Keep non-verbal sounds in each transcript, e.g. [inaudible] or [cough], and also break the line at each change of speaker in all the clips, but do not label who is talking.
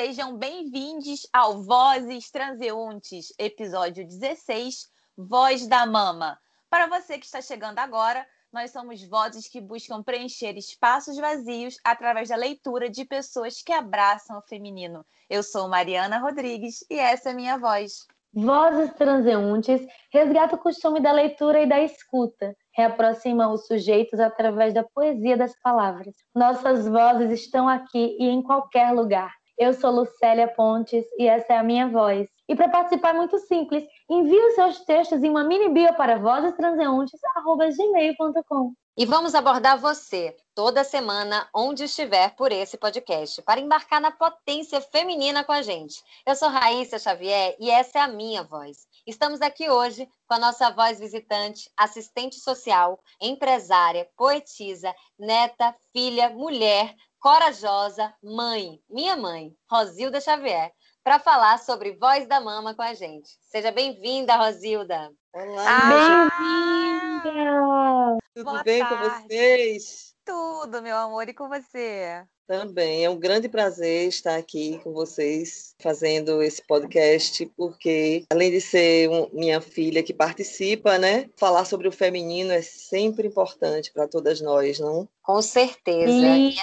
sejam bem-vindos ao Vozes Transeuntes, episódio 16, Voz da Mama. Para você que está chegando agora, nós somos vozes que buscam preencher espaços vazios através da leitura de pessoas que abraçam o feminino. Eu sou Mariana Rodrigues e essa é minha voz.
Vozes transeuntes resgata o costume da leitura e da escuta, reaproxima os sujeitos através da poesia das palavras. Nossas vozes estão aqui e em qualquer lugar. Eu sou Lucélia Pontes e essa é a minha voz. E para participar é muito simples, envie os seus textos em uma mini bio para vozestranseuntes.gmail.com.
E vamos abordar você toda semana, onde estiver por esse podcast, para embarcar na potência feminina com a gente. Eu sou Raíssa Xavier e essa é a minha voz. Estamos aqui hoje com a nossa voz visitante, assistente social, empresária, poetisa, neta, filha, mulher, corajosa, mãe, minha mãe, Rosilda Xavier, para falar sobre Voz da Mama com a gente. Seja bem-vinda, Rosilda.
Olá,
Ah, Bem-vinda!
tudo
boa
bem com
tarde.
vocês?
Tudo, meu amor, e com você?
Também é um grande prazer estar aqui com vocês fazendo esse podcast, porque além de ser um- minha filha que participa, né, falar sobre o feminino é sempre importante para todas nós, não?
Com certeza.
Sim.
E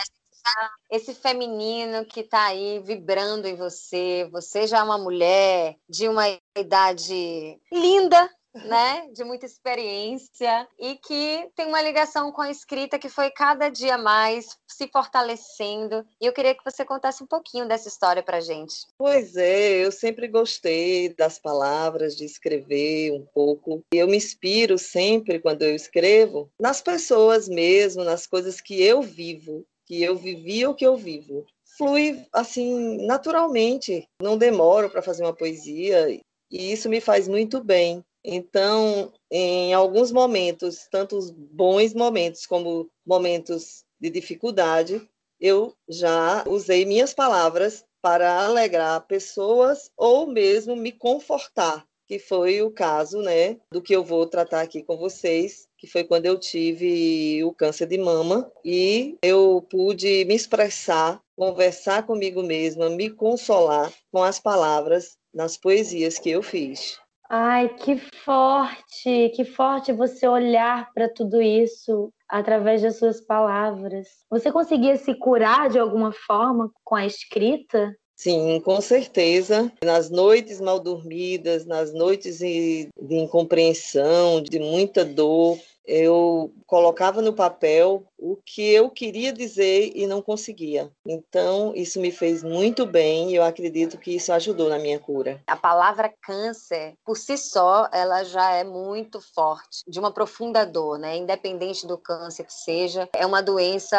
esse feminino que está aí vibrando em você, você já é uma mulher de uma idade linda, né? [laughs] De muita experiência e que tem uma ligação com a escrita que foi cada dia mais se fortalecendo. E eu queria que você contasse um pouquinho dessa história pra gente.
Pois é, eu sempre gostei das palavras, de escrever um pouco. E Eu me inspiro sempre, quando eu escrevo, nas pessoas mesmo, nas coisas que eu vivo, que eu vivi ou que eu vivo. Flui assim, naturalmente. Não demoro para fazer uma poesia e isso me faz muito bem. Então, em alguns momentos, tanto os bons momentos como momentos de dificuldade, eu já usei minhas palavras para alegrar pessoas ou mesmo me confortar, que foi o caso, né, do que eu vou tratar aqui com vocês, que foi quando eu tive o câncer de mama e eu pude me expressar, conversar comigo mesma, me consolar com as palavras nas poesias que eu fiz.
Ai, que forte, que forte você olhar para tudo isso através das suas palavras. Você conseguia se curar de alguma forma com a escrita?
Sim, com certeza. Nas noites mal dormidas, nas noites de incompreensão, de muita dor, eu colocava no papel o que eu queria dizer e não conseguia. Então, isso me fez muito bem e eu acredito que isso ajudou na minha cura.
A palavra câncer, por si só, ela já é muito forte, de uma profunda dor, né? Independente do câncer que seja, é uma doença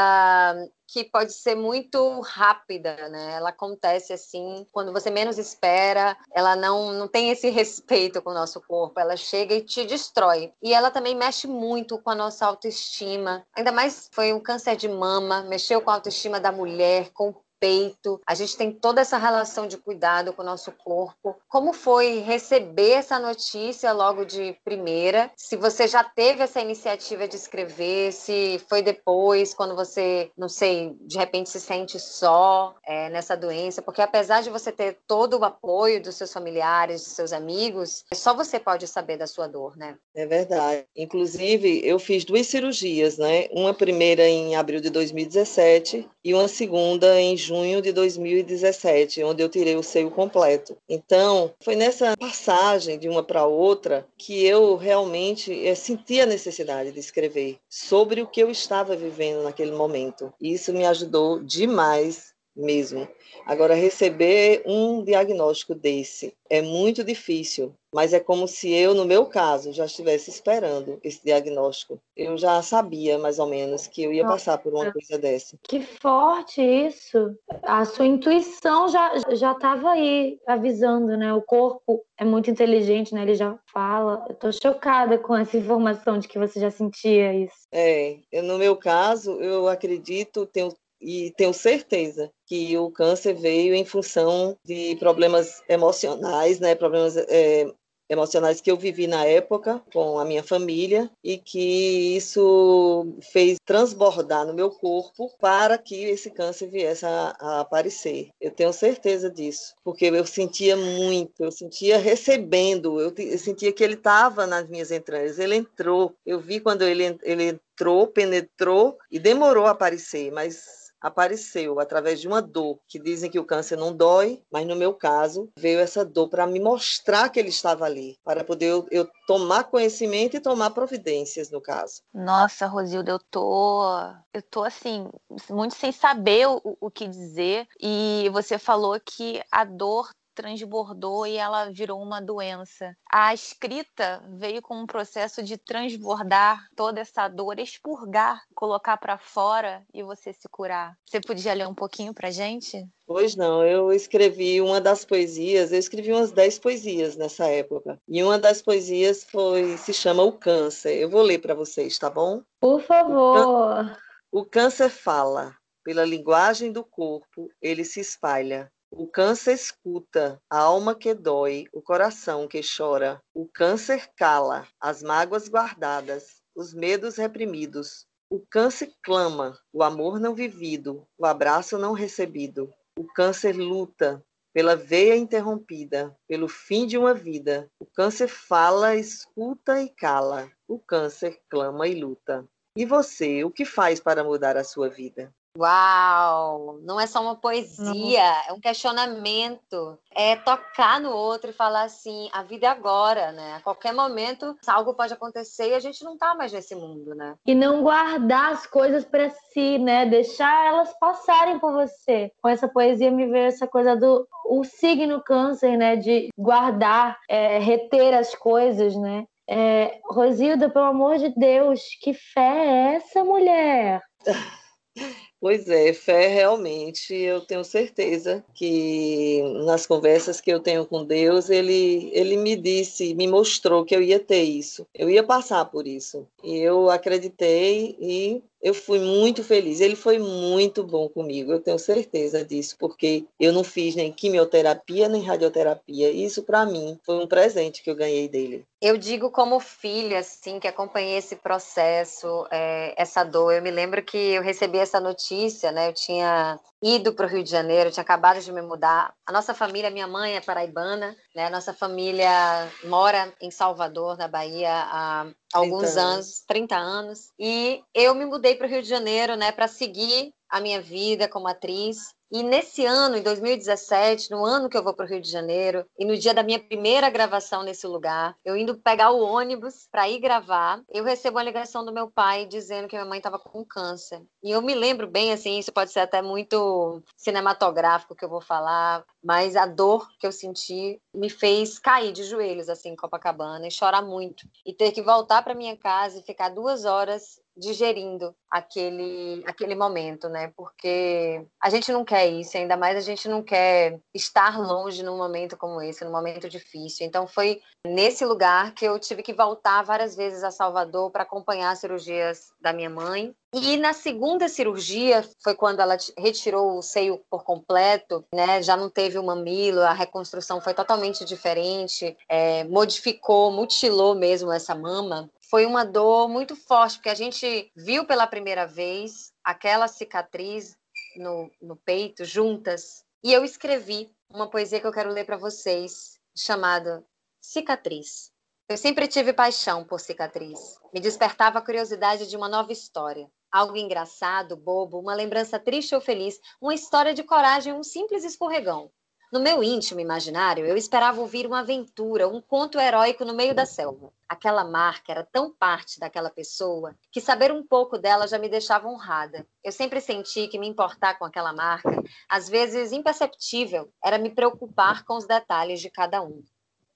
que pode ser muito rápida, né? Ela acontece assim, quando você menos espera, ela não, não tem esse respeito com o nosso corpo, ela chega e te destrói. E ela também mexe muito com a nossa autoestima, ainda mais foi um câncer de mama, mexeu com a autoestima da mulher, com o peito. A gente tem toda essa relação de cuidado com o nosso corpo. Como foi receber essa notícia logo de primeira? Se você já teve essa iniciativa de escrever, se foi depois, quando você, não sei, de repente se sente só é, nessa doença, porque apesar de você ter todo o apoio dos seus familiares, dos seus amigos, só você pode saber da sua dor, né?
É verdade. Inclusive, eu fiz duas cirurgias, né? Uma primeira em abril de 2017 e uma segunda em junho de 2017, onde eu tirei o seio completo. Então, foi nessa passagem de uma para outra que eu realmente eh, senti a necessidade de escrever sobre o que eu estava vivendo naquele momento. E isso me ajudou demais mesmo. Agora, receber um diagnóstico desse é muito difícil, mas é como se eu, no meu caso, já estivesse esperando esse diagnóstico. Eu já sabia, mais ou menos, que eu ia passar por uma coisa dessa.
Que forte isso! A sua intuição já já estava aí avisando, né? O corpo é muito inteligente, né? Ele já fala. Eu tô chocada com essa informação de que você já sentia isso.
É, eu, no meu caso, eu acredito, tenho e tenho certeza que o câncer veio em função de problemas emocionais, né, problemas é, emocionais que eu vivi na época com a minha família e que isso fez transbordar no meu corpo para que esse câncer viesse a, a aparecer. Eu tenho certeza disso, porque eu sentia muito, eu sentia recebendo, eu, eu sentia que ele estava nas minhas entranhas, ele entrou. Eu vi quando ele, ele entrou, penetrou e demorou a aparecer, mas apareceu através de uma dor, que dizem que o câncer não dói, mas no meu caso veio essa dor para me mostrar que ele estava ali, para poder eu, eu, tomar conhecimento e tomar providências no caso.
Nossa, Rosilda, eu tô, eu tô assim, muito sem saber o, o que dizer. E você falou que a dor transbordou e ela virou uma doença. A escrita veio com um processo de transbordar toda essa dor, expurgar, colocar para fora e você se curar. Você podia ler um pouquinho para gente?
Pois não, eu escrevi uma das poesias, eu escrevi umas dez poesias nessa época. E uma das poesias foi se chama O Câncer. Eu vou ler para vocês, tá bom?
Por favor.
O câncer fala, pela linguagem do corpo, ele se espalha. O câncer escuta, a alma que dói, o coração que chora. O câncer cala, as mágoas guardadas, os medos reprimidos. O câncer clama, o amor não vivido, o abraço não recebido. O câncer luta pela veia interrompida, pelo fim de uma vida. O câncer fala, escuta e cala. O câncer clama e luta. E você, o que faz para mudar a sua vida?
Uau! Não é só uma poesia, é um questionamento. É tocar no outro e falar assim: a vida é agora, né? A qualquer momento algo pode acontecer e a gente não tá mais nesse mundo, né?
E não guardar as coisas para si, né? Deixar elas passarem por você. Com essa poesia me veio essa coisa do o signo câncer, né? De guardar, é, reter as coisas, né? É, Rosilda, pelo amor de Deus, que fé é essa, mulher? [laughs]
Pois é, fé realmente, eu tenho certeza que nas conversas que eu tenho com Deus, ele, ele me disse, me mostrou que eu ia ter isso, eu ia passar por isso. E eu acreditei e eu fui muito feliz. Ele foi muito bom comigo, eu tenho certeza disso, porque eu não fiz nem quimioterapia nem radioterapia. Isso, para mim, foi um presente que eu ganhei dele.
Eu digo como filha, assim, que acompanhei esse processo, é, essa dor. Eu me lembro que eu recebi essa notícia, né? Eu tinha ido para o Rio de Janeiro, tinha acabado de me mudar. A nossa família, minha mãe é paraibana, né? A nossa família mora em Salvador, na Bahia, há alguns anos, 30 anos. E eu me mudei para o Rio de Janeiro, né, para seguir a minha vida como atriz. E nesse ano, em 2017, no ano que eu vou para o Rio de Janeiro, e no dia da minha primeira gravação nesse lugar, eu indo pegar o ônibus para ir gravar, eu recebo uma ligação do meu pai dizendo que minha mãe estava com câncer. E eu me lembro bem, assim, isso pode ser até muito cinematográfico que eu vou falar, mas a dor que eu senti me fez cair de joelhos, assim, em Copacabana, e chorar muito. E ter que voltar para minha casa e ficar duas horas digerindo aquele, aquele momento, né? Porque a gente não quer isso, ainda mais a gente não quer estar longe num momento como esse, num momento difícil. Então foi nesse lugar que eu tive que voltar várias vezes a Salvador para acompanhar as cirurgias da minha mãe. E na segunda cirurgia foi quando ela retirou o seio por completo, né? Já não teve o mamilo, a reconstrução foi totalmente diferente, é, modificou, mutilou mesmo essa mama foi uma dor muito forte, porque a gente viu pela primeira vez aquela cicatriz no, no peito juntas. E eu escrevi uma poesia que eu quero ler para vocês, chamada Cicatriz. Eu sempre tive paixão por cicatriz. Me despertava a curiosidade de uma nova história. Algo engraçado, bobo, uma lembrança triste ou feliz, uma história de coragem, um simples escorregão. No meu íntimo imaginário, eu esperava ouvir uma aventura, um conto heróico no meio da selva. Aquela marca era tão parte daquela pessoa que saber um pouco dela já me deixava honrada. Eu sempre senti que me importar com aquela marca, às vezes imperceptível, era me preocupar com os detalhes de cada um.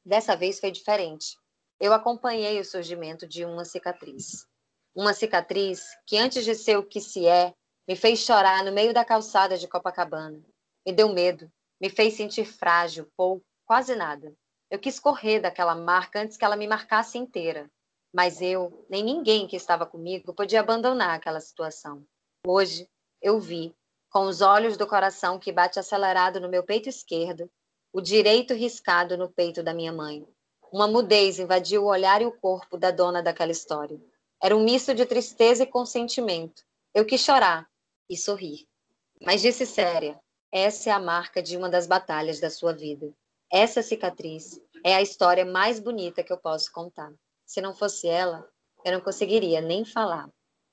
Dessa vez foi diferente. Eu acompanhei o surgimento de uma cicatriz. Uma cicatriz que, antes de ser o que se é, me fez chorar no meio da calçada de Copacabana. Me deu medo, me fez sentir frágil, pouco, quase nada. Eu quis correr daquela marca antes que ela me marcasse inteira. Mas eu, nem ninguém que estava comigo, podia abandonar aquela situação. Hoje, eu vi, com os olhos do coração que bate acelerado no meu peito esquerdo, o direito riscado no peito da minha mãe. Uma mudez invadiu o olhar e o corpo da dona daquela história. Era um misto de tristeza e consentimento. Eu quis chorar e sorrir. Mas disse séria: essa é a marca de uma das batalhas da sua vida. Essa cicatriz é a história mais bonita que eu posso contar. Se não fosse ela, eu não conseguiria nem falar.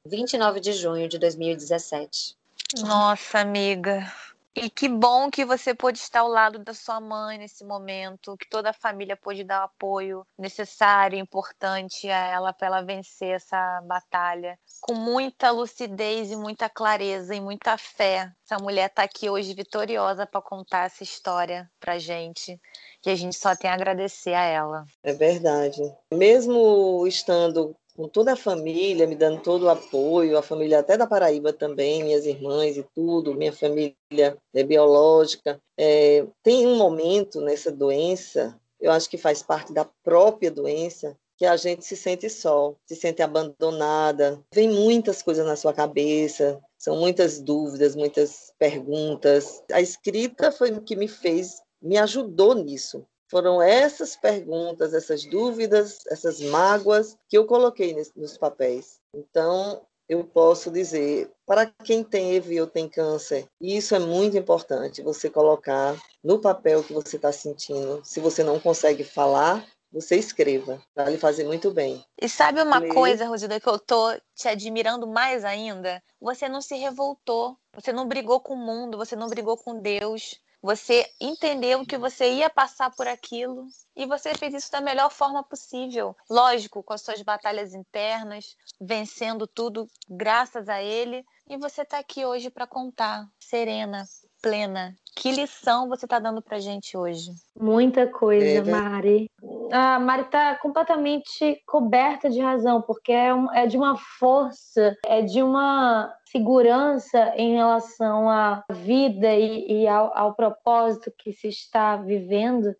29 de junho de 2017.
Nossa, amiga, e que bom que você pôde estar ao lado da sua mãe nesse momento, que toda a família pôde dar o apoio necessário, importante a ela para ela vencer essa batalha. Com muita lucidez e muita clareza e muita fé. Essa mulher está aqui hoje vitoriosa para contar essa história para gente. E a gente só tem a agradecer a ela.
É verdade. Mesmo estando com toda a família, me dando todo o apoio, a família até da Paraíba também, minhas irmãs e tudo, minha família é biológica. É, tem um momento nessa doença, eu acho que faz parte da própria doença, que a gente se sente só, se sente abandonada. Vem muitas coisas na sua cabeça, são muitas dúvidas, muitas perguntas. A escrita foi o que me fez, me ajudou nisso. Foram essas perguntas, essas dúvidas, essas mágoas que eu coloquei nos papéis. Então, eu posso dizer, para quem tem EVI ou tem câncer, isso é muito importante, você colocar no papel o que você está sentindo. Se você não consegue falar, você escreva, vai lhe fazer muito bem.
E sabe uma coisa, Rosilda, que eu tô te admirando mais ainda? Você não se revoltou, você não brigou com o mundo, você não brigou com Deus, você entendeu que você ia passar por aquilo e você fez isso da melhor forma possível. Lógico, com as suas batalhas internas, vencendo tudo graças a ele. E você está aqui hoje para contar, serena, plena. Que lição você está dando para gente hoje?
Muita coisa, é, Mari. A Mari está completamente coberta de razão, porque é, um, é de uma força, é de uma segurança em relação à vida e, e ao, ao, propósito que se está vivendo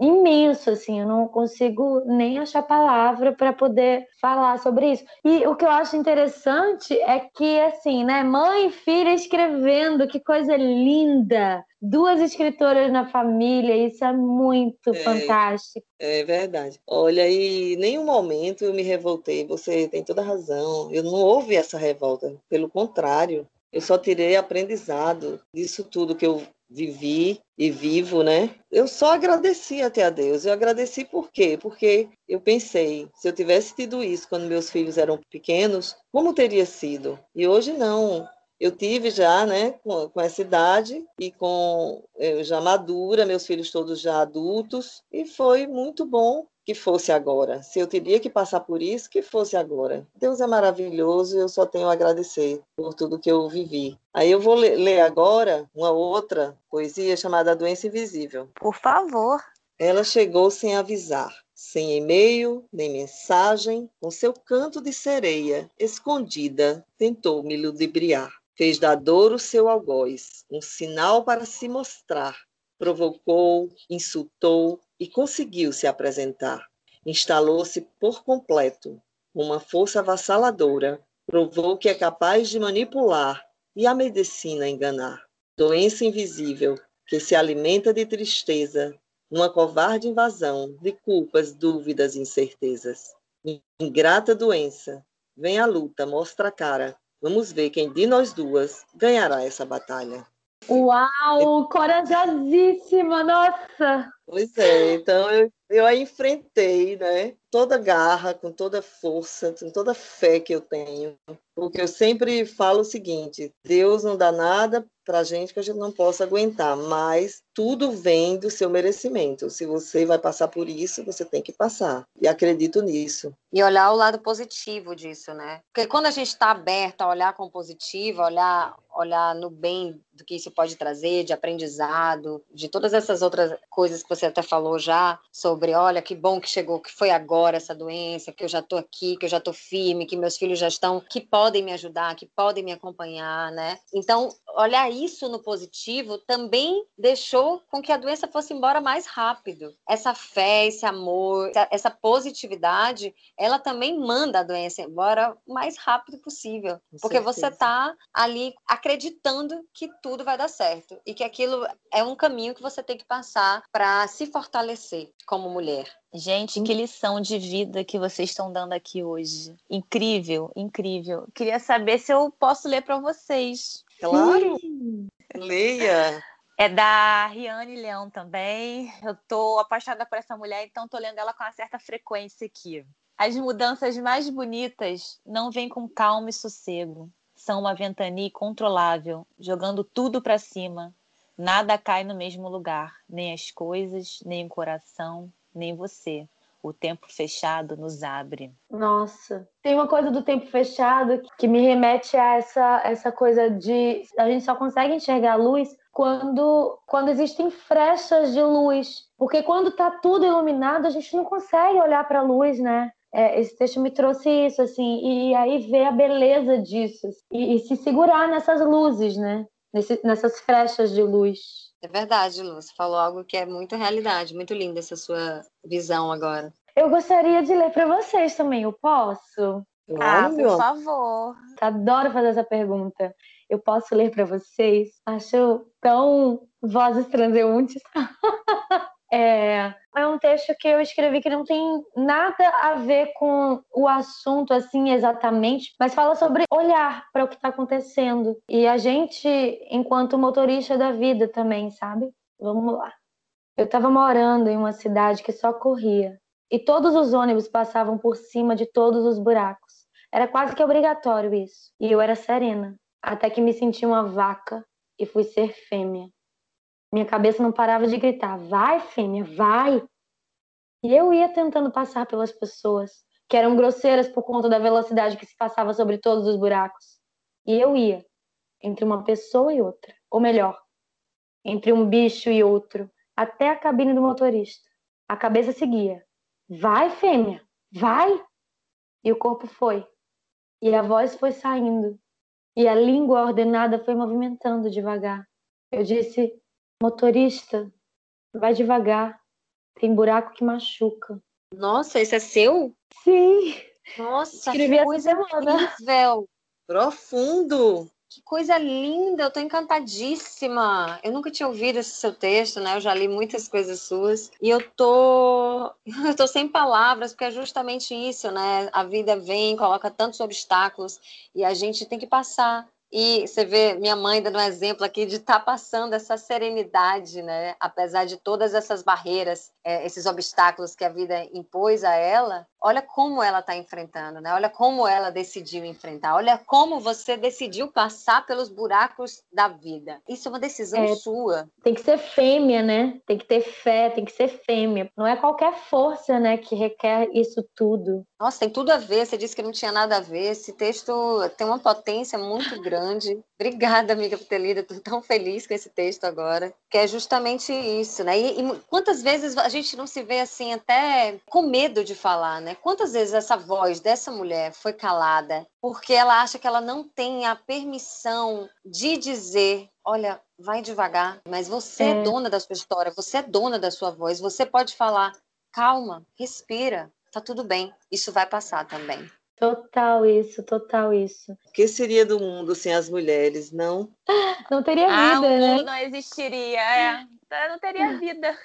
imenso, assim, eu não consigo nem achar palavra para poder falar sobre isso. E o que eu acho interessante é que, assim, né, mãe e filha escrevendo, que coisa linda! Duas escritoras na família, isso é muito é, fantástico.
É verdade. Olha, e nenhum momento eu me revoltei, você tem toda razão, eu não houve essa revolta, pelo contrário, eu só tirei aprendizado disso tudo que eu vivi e vivo, né? Eu só agradeci até a Deus. Eu agradeci por quê? Porque eu pensei, se eu tivesse tido isso quando meus filhos eram pequenos, como teria sido? E hoje não. Eu tive já, né, com, com essa idade e com eu já madura, meus filhos todos já adultos, e foi muito bom que fosse agora. Se eu teria que passar por isso, que fosse agora. Deus é maravilhoso e eu só tenho a agradecer por tudo que eu vivi. Aí eu vou ler agora uma outra poesia chamada A Doença Invisível.
Por favor.
Ela chegou sem avisar, sem e-mail, nem mensagem, com seu canto de sereia, escondida, tentou me ludibriar. Fez da dor o seu algoz, um sinal para se mostrar. Provocou, insultou, e conseguiu se apresentar. Instalou-se por completo. Uma força avassaladora provou que é capaz de manipular e a medicina enganar. Doença invisível que se alimenta de tristeza, uma covarde invasão de culpas, dúvidas e incertezas. Ingrata doença, vem a luta, mostra a cara. Vamos ver quem de nós duas ganhará essa batalha.
Uau, corajosíssima, nossa!
Pois é, então eu, eu a enfrentei, né? Toda garra, com toda força, com toda fé que eu tenho. Porque eu sempre falo o seguinte: Deus não dá nada para a gente que a gente não possa aguentar, mas tudo vem do seu merecimento. Se você vai passar por isso, você tem que passar. E acredito nisso.
E olhar o lado positivo disso, né? Porque quando a gente está aberto a olhar com positivo, olhar, olhar no bem do que isso pode trazer, de aprendizado, de todas essas outras coisas que você até falou já, sobre, olha, que bom que chegou, que foi agora essa doença, que eu já estou aqui, que eu já estou firme, que meus filhos já estão, que podem me ajudar, que podem me acompanhar, né? Então, olhar isso no positivo também deixou com que a doença fosse embora mais rápido. Essa fé, esse amor, essa positividade, ela também manda a doença embora o mais rápido possível, com porque certeza. você está ali acreditando que tudo vai dar certo e que aquilo é um caminho que você tem que passar para se fortalecer como mulher.
Gente, que lição de vida que vocês estão dando aqui hoje. Incrível, incrível. Queria saber se eu posso ler para vocês.
Claro. Sim. Leia.
É da Riane Leão também. Eu tô apaixonada por essa mulher, então tô lendo ela com uma certa frequência aqui. As mudanças mais bonitas não vêm com calma e sossego. São uma ventania controlável, jogando tudo para cima. Nada cai no mesmo lugar, nem as coisas, nem o coração, nem você. O tempo fechado nos abre.
Nossa, tem uma coisa do tempo fechado que me remete a essa, essa coisa de a gente só consegue enxergar a luz quando, quando existem frechas de luz. Porque quando está tudo iluminado, a gente não consegue olhar para a luz, né? É, esse texto me trouxe isso, assim, e aí ver a beleza disso e, e se segurar nessas luzes, né? Nesse, nessas frechas de luz.
É verdade, Lu. Você falou algo que é muito realidade, muito linda essa sua visão agora.
Eu gostaria de ler para vocês também, eu posso?
Ah, por favor.
Adoro fazer essa pergunta. Eu posso ler para vocês? Acho tão vozes transeuntes. [laughs] É, é um texto que eu escrevi que não tem nada a ver com o assunto assim exatamente, mas fala sobre olhar para o que está acontecendo. E a gente, enquanto motorista da vida também, sabe? Vamos lá. Eu estava morando em uma cidade que só corria. E todos os ônibus passavam por cima de todos os buracos. Era quase que obrigatório isso. E eu era serena, até que me senti uma vaca e fui ser fêmea. Minha cabeça não parava de gritar: vai, fêmea, vai. E eu ia tentando passar pelas pessoas, que eram grosseiras por conta da velocidade que se passava sobre todos os buracos. E eu ia entre uma pessoa e outra, ou melhor, entre um bicho e outro, até a cabine do motorista. A cabeça seguia: vai, fêmea, vai. E o corpo foi. E a voz foi saindo. E a língua ordenada foi movimentando devagar. Eu disse: Motorista, vai devagar. Tem buraco que machuca.
Nossa, esse é seu?
Sim.
Nossa, Escrevi que coisa incrível.
Profundo.
Que coisa linda, eu tô encantadíssima. Eu nunca tinha ouvido esse seu texto, né? Eu já li muitas coisas suas e eu tô [laughs] eu tô sem palavras, porque é justamente isso, né? A vida vem, coloca tantos obstáculos e a gente tem que passar e você vê minha mãe dando um exemplo aqui de estar tá passando essa serenidade, né? Apesar de todas essas barreiras, é, esses obstáculos que a vida impôs a ela, olha como ela está enfrentando, né? Olha como ela decidiu enfrentar. Olha como você decidiu passar pelos buracos da vida. Isso é uma decisão é, sua.
Tem que ser fêmea, né? Tem que ter fé, tem que ser fêmea. Não é qualquer força, né, que requer isso tudo.
Nossa, tem tudo a ver. Você disse que não tinha nada a ver. Esse texto tem uma potência muito grande. [laughs] Obrigada, amiga, por ter lido. Estou tão feliz com esse texto agora. Que é justamente isso, né? E, e, quantas vezes a gente não se vê assim, até com medo de falar, né? Quantas vezes essa voz dessa mulher foi calada porque ela acha que ela não tem a permissão de dizer: olha, vai devagar, mas você é, é dona da sua história, você é dona da sua voz, você pode falar, calma, respira, tá tudo bem, isso vai passar também.
Total isso, total isso.
O que seria do mundo sem as mulheres, não?
Não teria ah, vida,
o
né?
não existiria, é. Não teria [laughs] vida.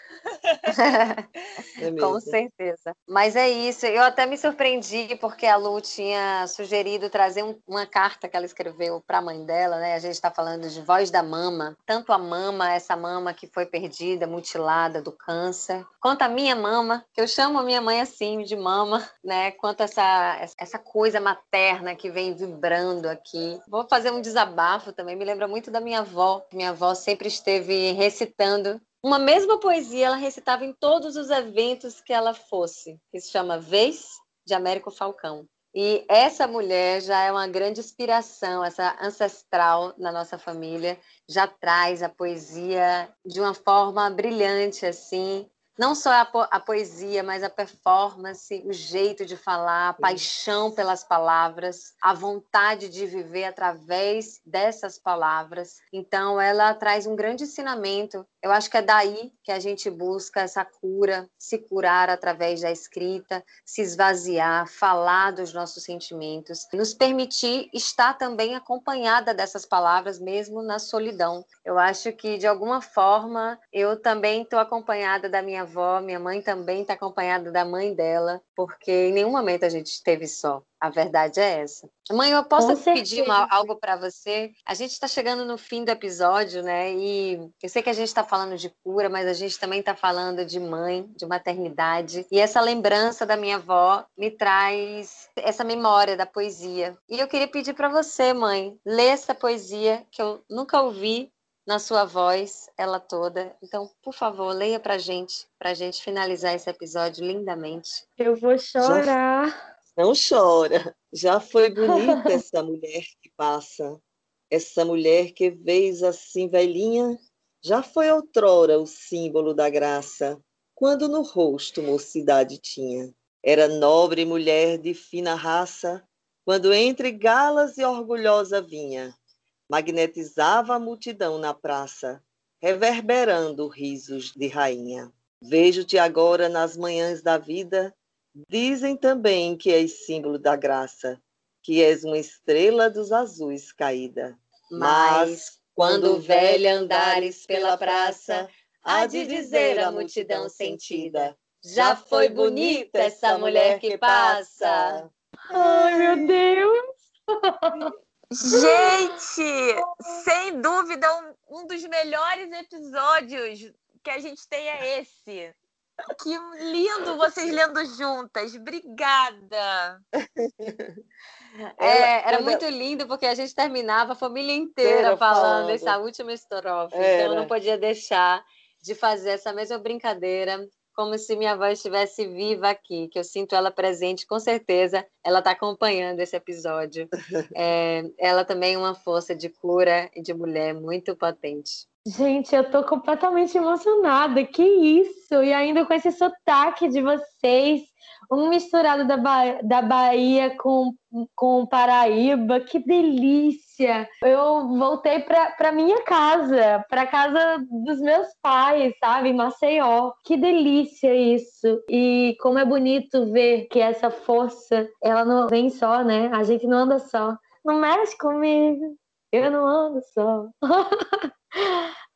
é Com certeza. Mas é isso. Eu até me surpreendi porque a Lu tinha sugerido trazer um, uma carta que ela escreveu para a mãe dela, né? A gente está falando de voz da mama, tanto a mama, essa mama que foi perdida, mutilada do câncer, quanto a minha mama, que eu chamo a minha mãe assim de mama, né? Quanto essa essa coisa materna que vem vibrando aqui. Vou fazer um desabafo também. Me lembra muito da minha avó. Minha avó sempre esteve recitando uma mesma poesia ela recitava em todos os eventos que ela fosse, que se chama Vez de Américo Falcão. E essa mulher já é uma grande inspiração, essa ancestral na nossa família, já traz a poesia de uma forma brilhante, assim, não só a, po a, poesia, mas a performance, o jeito de falar, a paixão pelas palavras, a vontade de viver através dessas palavras. Então, ela traz um grande ensinamento. Eu acho que é daí que a gente busca essa cura, se curar através da escrita, se esvaziar, falar dos nossos sentimentos, nos permitir estar também acompanhada dessas palavras, mesmo na solidão. Eu acho que, de alguma forma, eu também estou acompanhada da minha avó, minha mãe também está acompanhada da mãe dela, porque em nenhum momento a gente esteve só. A verdade é essa. Mãe, eu posso pedir uma, algo para você? A gente está chegando no fim do episódio, né? E eu sei que a gente está falando de cura, mas a gente também está falando de mãe, de maternidade. E essa lembrança da minha avó me traz essa memória da poesia. E eu queria pedir para você, mãe, ler essa poesia que eu nunca ouvi na sua voz, ela toda. Então, por favor, leia para gente, para gente finalizar esse episódio lindamente.
Eu vou chorar.
Já, não chora. Já foi bonita essa mulher que passa, essa mulher que vês assim velhinha, já foi outrora o símbolo da graça, quando no rosto mocidade tinha. Era nobre mulher de fina raça, quando entre galas e orgulhosa vinha magnetizava a multidão na praça, reverberando risos de rainha. Vejo-te agora nas manhãs da vida, dizem também que és símbolo da graça, que és uma estrela dos azuis caída.
Mas, quando velha andares pela praça, há de dizer a multidão sentida: já foi bonita essa mulher que passa.
Ai, meu Deus! [laughs]
Gente, sem dúvida, um, um, dos melhores episódios que a gente tem é esse. Que lindo vocês lendo juntas. Obrigada. [laughs]
É, era muito lindo porque a gente terminava a família inteira falando, falando essa última estrofe. Então eu não podia deixar de fazer essa mesma brincadeira como se minha avó estivesse viva aqui, que eu sinto ela presente, com certeza ela está acompanhando esse episódio. [laughs] É, ela também é uma força de cura e de mulher muito potente.
Gente, eu tô completamente emocionada. Que isso! E ainda com esse sotaque de vocês, um misturado da, ba da Bahia com, com Paraíba. Que delícia! Eu voltei para minha casa, para casa dos meus pais, sabe, Maceió. Que delícia isso! E como é bonito ver que essa força, ela não vem só, né? A gente não anda só. Não mexe comigo, eu não ando só. [laughs]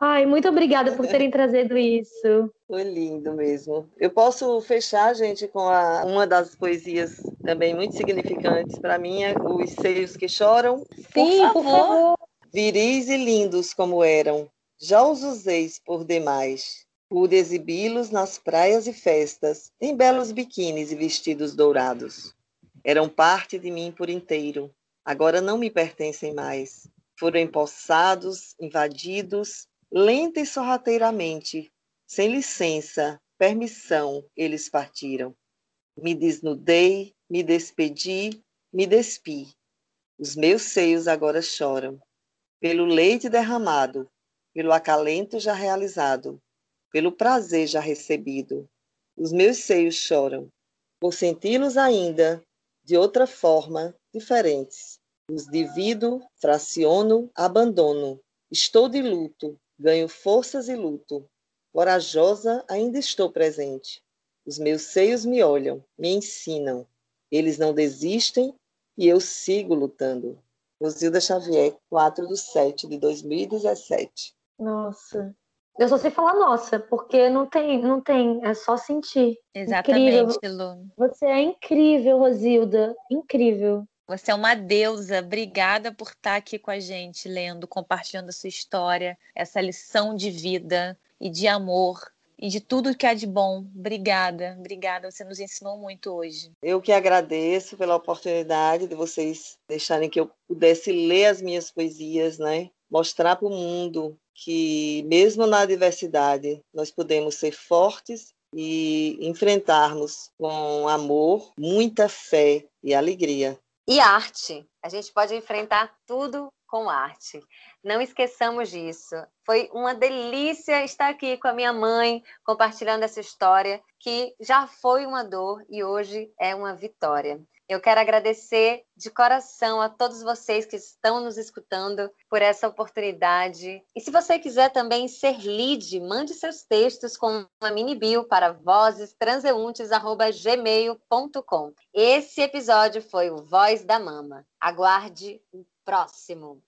Ai, muito obrigada por terem trazido isso.
Foi lindo mesmo. Eu posso fechar, gente, com a, uma das poesias também muito significantes para mim, é Os Seios que Choram.
Sim, por favor. Por favor.
Viris e lindos como eram, já os useis por demais. Pude exibi-los nas praias e festas, em belos biquínis e vestidos dourados. Eram parte de mim por inteiro, agora não me pertencem mais. Foram empossados, invadidos, lenta e sorrateiramente, sem licença, permissão, eles partiram. Me desnudei, me despedi, me despi. Os meus seios agora choram, pelo leite derramado, pelo acalento já realizado, pelo prazer já recebido. Os meus seios choram, por senti-los ainda de outra forma, diferentes. Os divido, fraciono, abandono. Estou de luto, Ganho forças e luto. Corajosa, ainda estou presente. Os meus seios me olham, me ensinam. Eles não desistem e eu sigo lutando. Rosilda Xavier, 4 de 7 de 2017.
Nossa. Eu só sei falar nossa, porque não tem, não tem, é só sentir.
Exatamente, incrível. Lu.
Você é incrível, Rosilda, incrível.
Você é uma deusa. Obrigada por estar aqui com a gente, lendo, compartilhando a sua história, essa lição de vida e de amor e de tudo que há de bom. Obrigada, obrigada. Você nos ensinou muito hoje.
Eu que agradeço pela oportunidade de vocês deixarem que eu pudesse ler as minhas poesias, né? Mostrar para o mundo que, mesmo na adversidade, nós podemos ser fortes e enfrentarmos com amor, muita fé e alegria
e arte. A gente pode enfrentar tudo com arte. Não esqueçamos disso. Foi uma delícia estar aqui com a minha mãe, compartilhando essa história que já foi uma dor e hoje é uma vitória. Eu quero agradecer de coração a todos vocês que estão nos escutando por essa oportunidade. E se você quiser também ser lead, mande seus textos com uma mini bio para vozestranseuntes@gmail.com. Esse episódio foi o Voz da Mama. Aguarde o próximo.